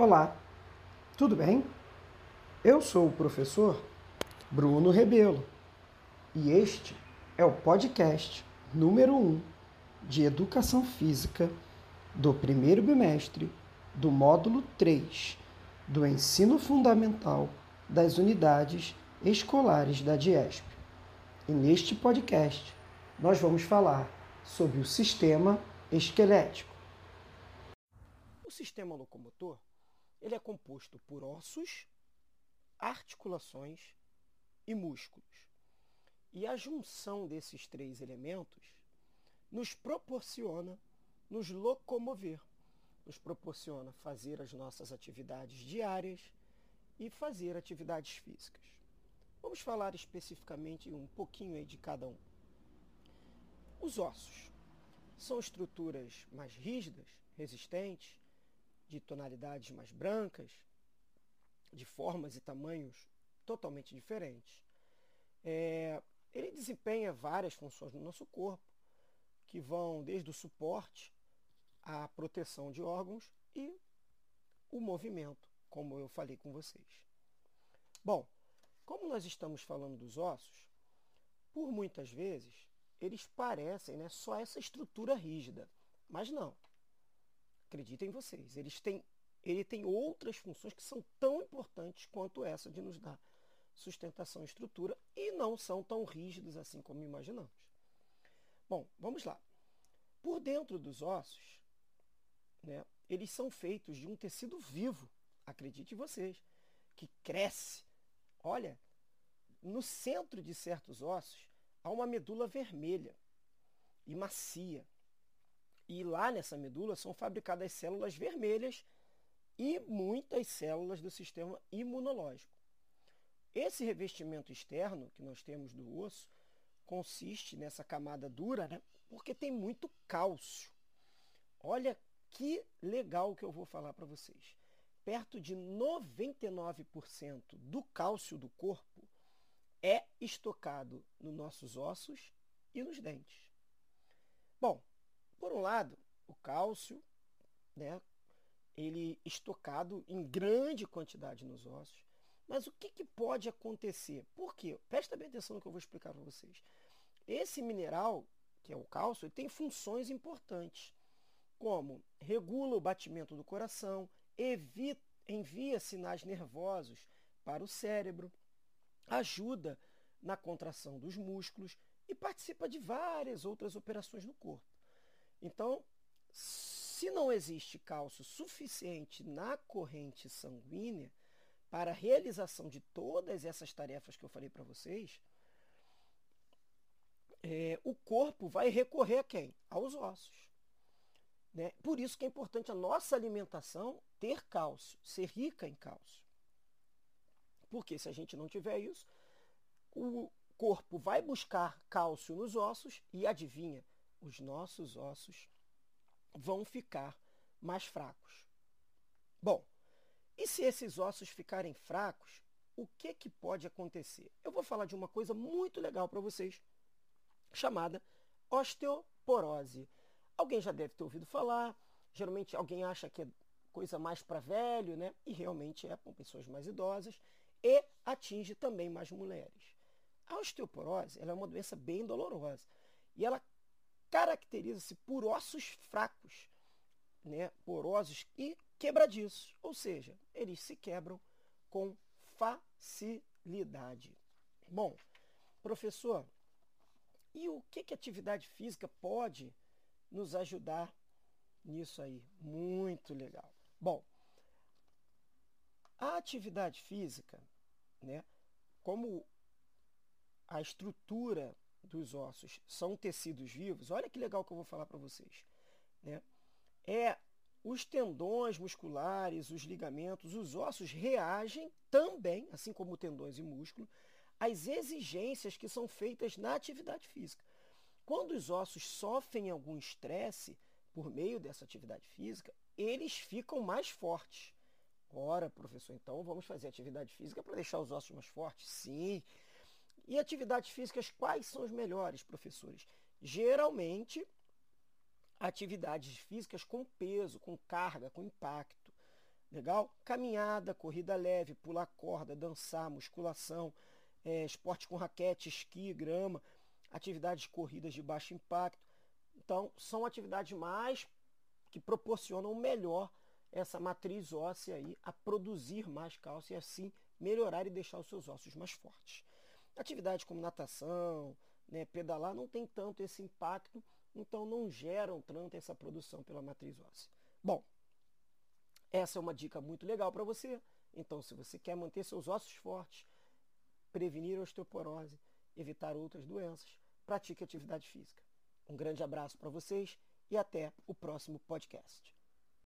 Olá, tudo bem? Eu sou o professor Bruno Rebelo e este é o podcast número 1 um de Educação Física do primeiro bimestre do módulo 3 do Ensino Fundamental das Unidades Escolares da DIESP. E neste podcast nós vamos falar sobre o sistema esquelético. O sistema locomotor ele é composto por ossos, articulações e músculos. E a junção desses três elementos nos proporciona nos locomover, nos proporciona fazer as nossas atividades diárias e fazer atividades físicas. Vamos falar especificamente um pouquinho de cada um. Os ossos são estruturas mais rígidas, resistentes, de tonalidades mais brancas, de formas e tamanhos totalmente diferentes. É, ele desempenha várias funções no nosso corpo, que vão desde o suporte à proteção de órgãos e o movimento, como eu falei com vocês. Bom, como nós estamos falando dos ossos, por muitas vezes eles parecem né, só essa estrutura rígida, mas não. Acreditem vocês, eles têm, ele tem outras funções que são tão importantes quanto essa de nos dar sustentação e estrutura e não são tão rígidos assim como imaginamos. Bom, vamos lá. Por dentro dos ossos, né, eles são feitos de um tecido vivo, acredite vocês, que cresce. Olha, no centro de certos ossos há uma medula vermelha e macia. E lá nessa medula são fabricadas células vermelhas e muitas células do sistema imunológico. Esse revestimento externo que nós temos do osso consiste nessa camada dura, né? porque tem muito cálcio. Olha que legal que eu vou falar para vocês. Perto de 99% do cálcio do corpo é estocado nos nossos ossos e nos dentes. Bom, por um lado, o cálcio, né, ele estocado em grande quantidade nos ossos. Mas o que, que pode acontecer? Por quê? Presta bem atenção no que eu vou explicar para vocês. Esse mineral, que é o cálcio, ele tem funções importantes, como regula o batimento do coração, evita, envia sinais nervosos para o cérebro, ajuda na contração dos músculos e participa de várias outras operações no corpo. Então, se não existe cálcio suficiente na corrente sanguínea para a realização de todas essas tarefas que eu falei para vocês, é, o corpo vai recorrer a quem? Aos ossos. Né? Por isso que é importante a nossa alimentação ter cálcio, ser rica em cálcio. Porque se a gente não tiver isso, o corpo vai buscar cálcio nos ossos e adivinha, os nossos ossos vão ficar mais fracos. Bom, e se esses ossos ficarem fracos, o que, que pode acontecer? Eu vou falar de uma coisa muito legal para vocês, chamada osteoporose. Alguém já deve ter ouvido falar, geralmente alguém acha que é coisa mais para velho, né? E realmente é para pessoas mais idosas e atinge também mais mulheres. A osteoporose é uma doença bem dolorosa e ela caracteriza-se por ossos fracos, né, porosos e quebradiços, ou seja, eles se quebram com facilidade. Bom, professor, e o que, que atividade física pode nos ajudar nisso aí? Muito legal. Bom, a atividade física, né, como a estrutura dos ossos são tecidos vivos, olha que legal que eu vou falar para vocês. Né? É os tendões musculares, os ligamentos, os ossos reagem também, assim como tendões e músculo, às exigências que são feitas na atividade física. Quando os ossos sofrem algum estresse por meio dessa atividade física, eles ficam mais fortes. Ora, professor, então vamos fazer atividade física para deixar os ossos mais fortes? Sim, e atividades físicas, quais são os melhores, professores? Geralmente, atividades físicas com peso, com carga, com impacto. Legal? Caminhada, corrida leve, pular corda, dançar, musculação, é, esporte com raquete, esqui, grama, atividades corridas de baixo impacto. Então, são atividades mais que proporcionam melhor essa matriz óssea aí a produzir mais cálcio e assim melhorar e deixar os seus ossos mais fortes. Atividades como natação, né, pedalar não tem tanto esse impacto, então não geram tanto essa produção pela matriz óssea. Bom, essa é uma dica muito legal para você. Então, se você quer manter seus ossos fortes, prevenir a osteoporose, evitar outras doenças, pratique atividade física. Um grande abraço para vocês e até o próximo podcast.